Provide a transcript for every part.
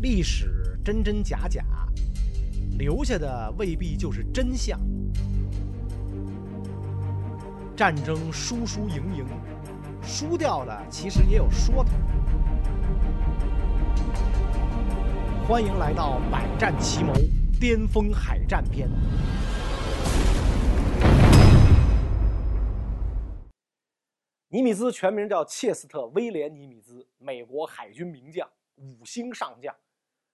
历史真真假假，留下的未必就是真相。战争输输赢赢，输掉的其实也有说头。欢迎来到《百战奇谋》巅峰海战篇。尼米兹全名叫切斯特·威廉·尼米兹，美国海军名将，五星上将。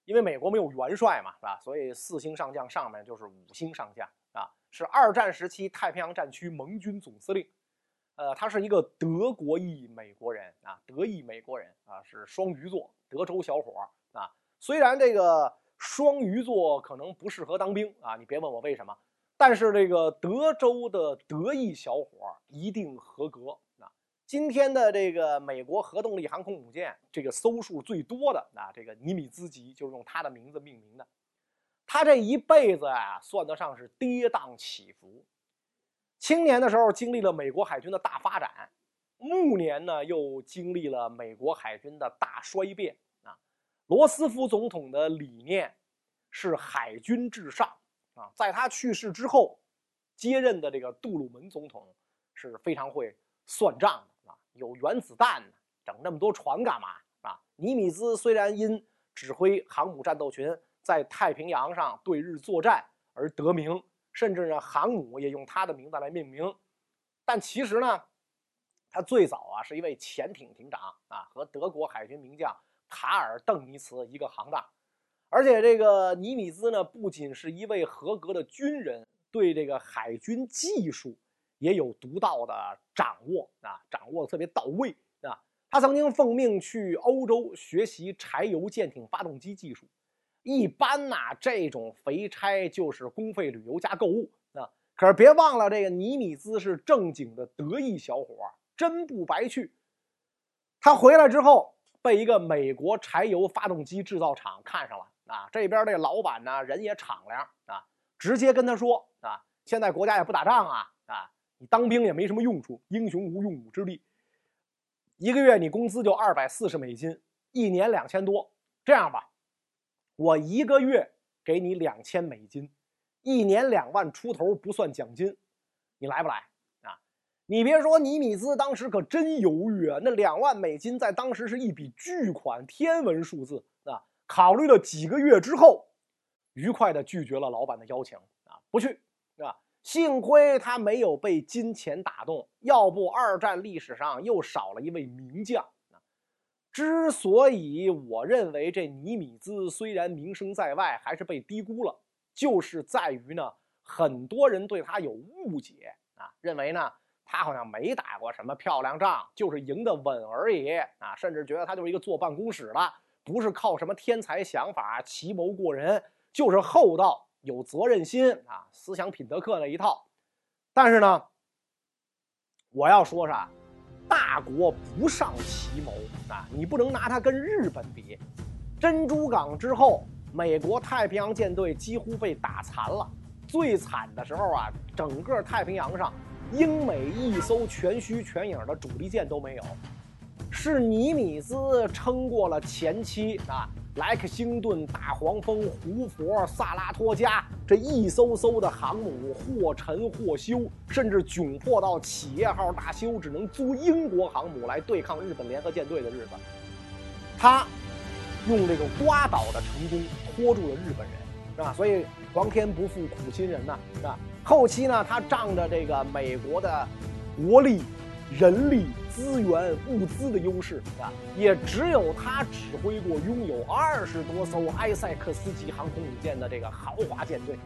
因为美国没有元帅嘛，是吧？所以四星上将上面就是五星上将啊，是二战时期太平洋战区盟军总司令。呃，他是一个德国裔美国人啊，德裔美国人啊，是双鱼座，德州小伙啊。虽然这个双鱼座可能不适合当兵啊，你别问我为什么，但是这个德州的德裔小伙一定合格。今天的这个美国核动力航空母舰，这个艘数最多的啊，这个尼米兹级就是用他的名字命名的。他这一辈子啊，算得上是跌宕起伏。青年的时候经历了美国海军的大发展，暮年呢又经历了美国海军的大衰变啊。罗斯福总统的理念是海军至上啊，在他去世之后，接任的这个杜鲁门总统是非常会算账的。有原子弹呢，整那么多船干嘛啊？尼米兹虽然因指挥航母战斗群在太平洋上对日作战而得名，甚至呢航母也用他的名字来命名，但其实呢，他最早啊是一位潜艇艇长啊，和德国海军名将卡尔·邓尼茨一个行当。而且这个尼米兹呢，不仅是一位合格的军人，对这个海军技术。也有独到的掌握啊，掌握的特别到位啊。他曾经奉命去欧洲学习柴油舰艇发动机技术。一般呐，这种肥差就是公费旅游加购物啊。可是别忘了，这个尼米兹是正经的得意小伙，真不白去。他回来之后，被一个美国柴油发动机制造厂看上了啊。这边这老板呢，人也敞亮啊，直接跟他说啊，现在国家也不打仗啊啊。你当兵也没什么用处，英雄无用武之地。一个月你工资就二百四十美金，一年两千多。这样吧，我一个月给你两千美金，一年两万出头不算奖金，你来不来啊？你别说，尼米兹当时可真犹豫啊。那两万美金在当时是一笔巨款，天文数字啊。考虑了几个月之后，愉快地拒绝了老板的邀请啊，不去啊。幸亏他没有被金钱打动，要不二战历史上又少了一位名将。之所以我认为这尼米兹虽然名声在外，还是被低估了，就是在于呢，很多人对他有误解啊，认为呢他好像没打过什么漂亮仗，就是赢得稳而已啊，甚至觉得他就是一个坐办公室的，不是靠什么天才想法、奇谋过人，就是厚道。有责任心啊，思想品德课那一套，但是呢，我要说啥，大国不上奇谋啊，你不能拿它跟日本比。珍珠港之后，美国太平洋舰队几乎被打残了，最惨的时候啊，整个太平洋上英美一艘全虚全影的主力舰都没有，是尼米兹撑过了前期啊。莱克星顿、大黄蜂、胡佛、萨拉托加这一艘艘的航母或沉或修，甚至窘迫到企业号大修，只能租英国航母来对抗日本联合舰队的日子，他用这个瓜岛的成功拖住了日本人，是吧？所以皇天不负苦心人呐，是吧？后期呢，他仗着这个美国的国力、人力。资源物资的优势啊，也只有他指挥过拥有二十多艘埃塞克斯级航空母舰的这个豪华舰队。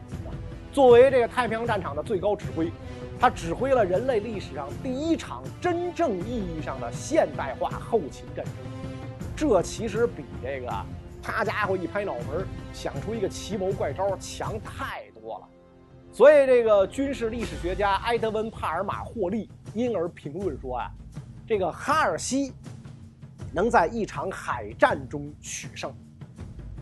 作为这个太平洋战场的最高指挥，他指挥了人类历史上第一场真正意义上的现代化后勤战争。这其实比这个他家伙一拍脑门想出一个奇谋怪招强太多了。所以，这个军事历史学家埃德温·帕尔马霍利因而评论说啊。这个哈尔西能在一场海战中取胜，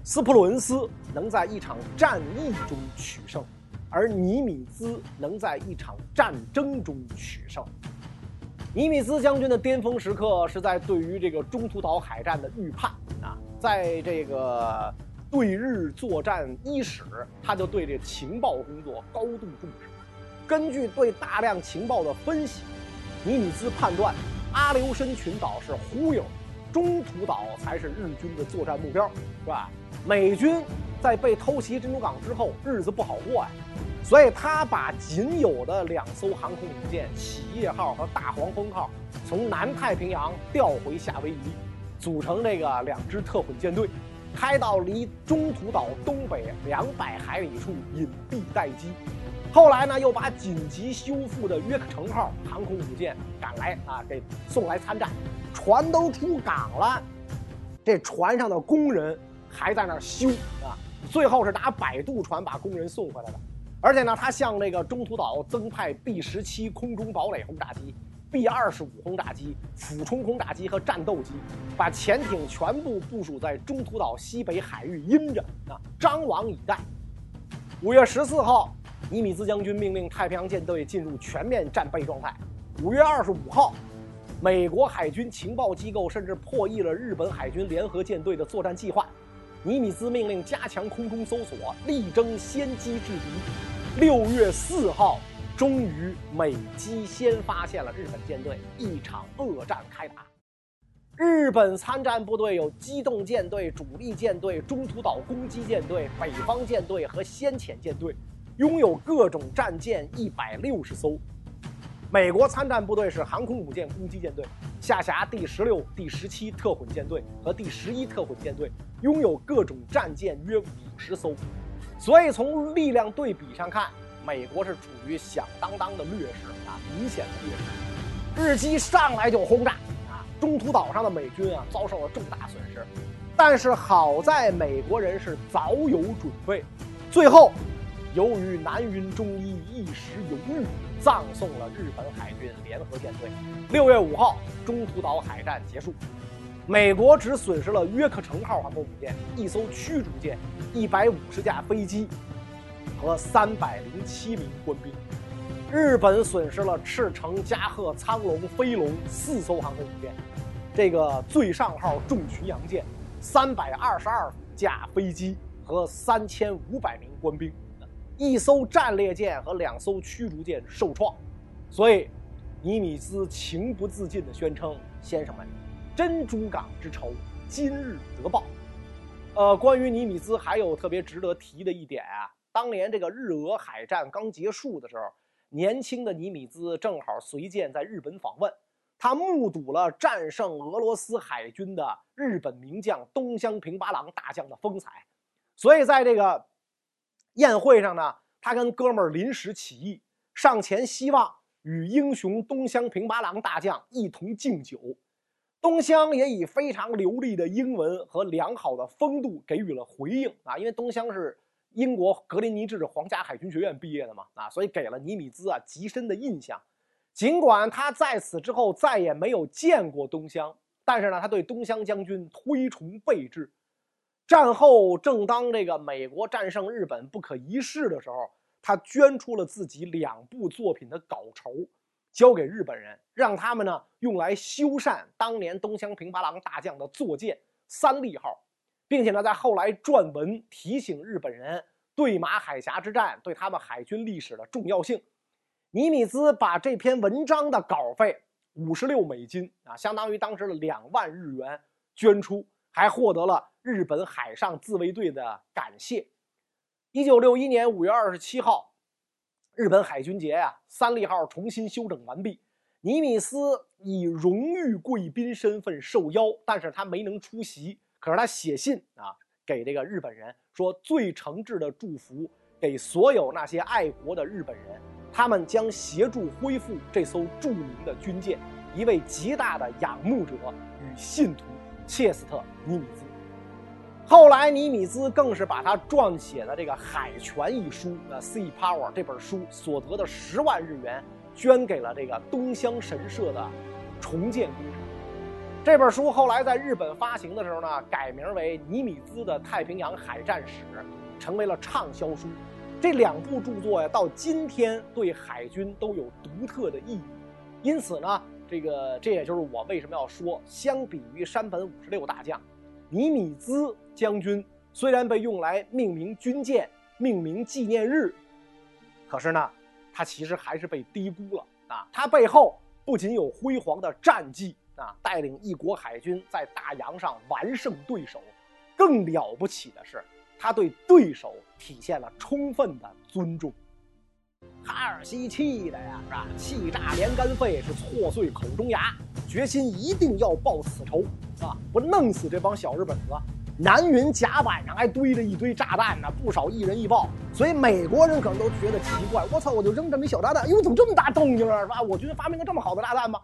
斯普鲁恩斯能在一场战役中取胜，而尼米兹能在一场战争中取胜。尼米兹将军的巅峰时刻是在对于这个中途岛海战的预判啊，在这个对日作战伊始，他就对这情报工作高度重视。根据对大量情报的分析，尼米兹判断阿留申群岛是忽悠，中途岛才是日军的作战目标，是吧？美军在被偷袭珍珠港之后，日子不好过呀。所以他把仅有的两艘航空母舰“企业号”和“大黄蜂号”从南太平洋调回夏威夷，组成这个两支特混舰队，开到离中途岛东北两百海里处隐蔽待机。后来呢，又把紧急修复的“约克城号”航空母舰赶来啊，给送来参战。船都出港了，这船上的工人还在那儿修啊。最后是拿摆渡船把工人送回来的。而且呢，他向这个中途岛增派 B 十七空中堡垒轰炸机、B 二十五轰炸机、俯冲轰炸机和战斗机，把潜艇全部部署在中途岛西北海域阴着啊，张网以待。五月十四号，尼米兹将军命令太平洋舰队进入全面战备状态。五月二十五号，美国海军情报机构甚至破译了日本海军联合舰队的作战计划。尼米兹命令加强空中搜索，力争先机制敌。六月四号，终于美机先发现了日本舰队，一场恶战开打。日本参战部队有机动舰队、主力舰队、中途岛攻击舰队、北方舰队和先遣舰队，拥有各种战舰一百六十艘。美国参战部队是航空母舰攻击舰队，下辖第十六、第十七特混舰队和第十一特混舰队，拥有各种战舰约五十艘。所以从力量对比上看，美国是处于响当当的劣势啊，明显的劣势。日机上来就轰炸啊，中途岛上的美军啊遭受了重大损失。但是好在美国人是早有准备，最后。由于南云忠一一时犹豫，葬送了日本海军联合舰队。六月五号，中途岛海战结束，美国只损失了约克城号航空母舰、一艘驱逐舰、一百五十架飞机和三百零七名官兵；日本损失了赤城、加贺、苍龙、飞龙四艘航空母舰，这个最上号重巡洋舰、三百二十二架飞机和三千五百名官兵。一艘战列舰和两艘驱逐舰受创，所以尼米兹情不自禁地宣称：“先生们，珍珠港之仇，今日得报。”呃，关于尼米兹还有特别值得提的一点啊，当年这个日俄海战刚结束的时候，年轻的尼米兹正好随舰在日本访问，他目睹了战胜俄罗斯海军的日本名将东乡平八郎大将的风采，所以在这个。宴会上呢，他跟哥们儿临时起意上前，希望与英雄东乡平八郎大将一同敬酒。东乡也以非常流利的英文和良好的风度给予了回应啊，因为东乡是英国格林尼治皇家海军学院毕业的嘛啊，所以给了尼米兹啊极深的印象。尽管他在此之后再也没有见过东乡，但是呢，他对东乡将军推崇备至。战后，正当这个美国战胜日本不可一世的时候，他捐出了自己两部作品的稿酬，交给日本人，让他们呢用来修缮当年东乡平八郎大将的坐舰三利号，并且呢在后来撰文提醒日本人对马海峡之战对他们海军历史的重要性。尼米兹把这篇文章的稿费五十六美金啊，相当于当时的两万日元捐出。还获得了日本海上自卫队的感谢。一九六一年五月二十七号，日本海军节呀，三利号重新修整完毕。尼米斯以荣誉贵宾身份受邀，但是他没能出席。可是他写信啊，给这个日本人说最诚挚的祝福给所有那些爱国的日本人，他们将协助恢复这艘著名的军舰，一位极大的仰慕者与信徒。切斯特·尼米兹，后来尼米兹更是把他撰写的这个《海权》一书，呃，《Sea Power》这本书所得的十万日元，捐给了这个东乡神社的重建工程。这本书后来在日本发行的时候呢，改名为《尼米兹的太平洋海战史》，成为了畅销书。这两部著作呀，到今天对海军都有独特的意义。因此呢。这个，这也就是我为什么要说，相比于山本五十六大将，尼米兹将军虽然被用来命名军舰、命名纪念日，可是呢，他其实还是被低估了啊！他背后不仅有辉煌的战绩啊，带领一国海军在大洋上完胜对手，更了不起的是，他对对手体现了充分的尊重。哈尔西气的呀，是吧？气炸连肝肺，是挫碎口中牙，决心一定要报此仇啊！不弄死这帮小日本子！南云甲板上还堆着一堆炸弹呢，不少一人一爆，所以美国人可能都觉得奇怪。我操，我就扔这么一小炸弹，哟，怎么这么大动静啊？是吧？我军发明了这么好的炸弹吗？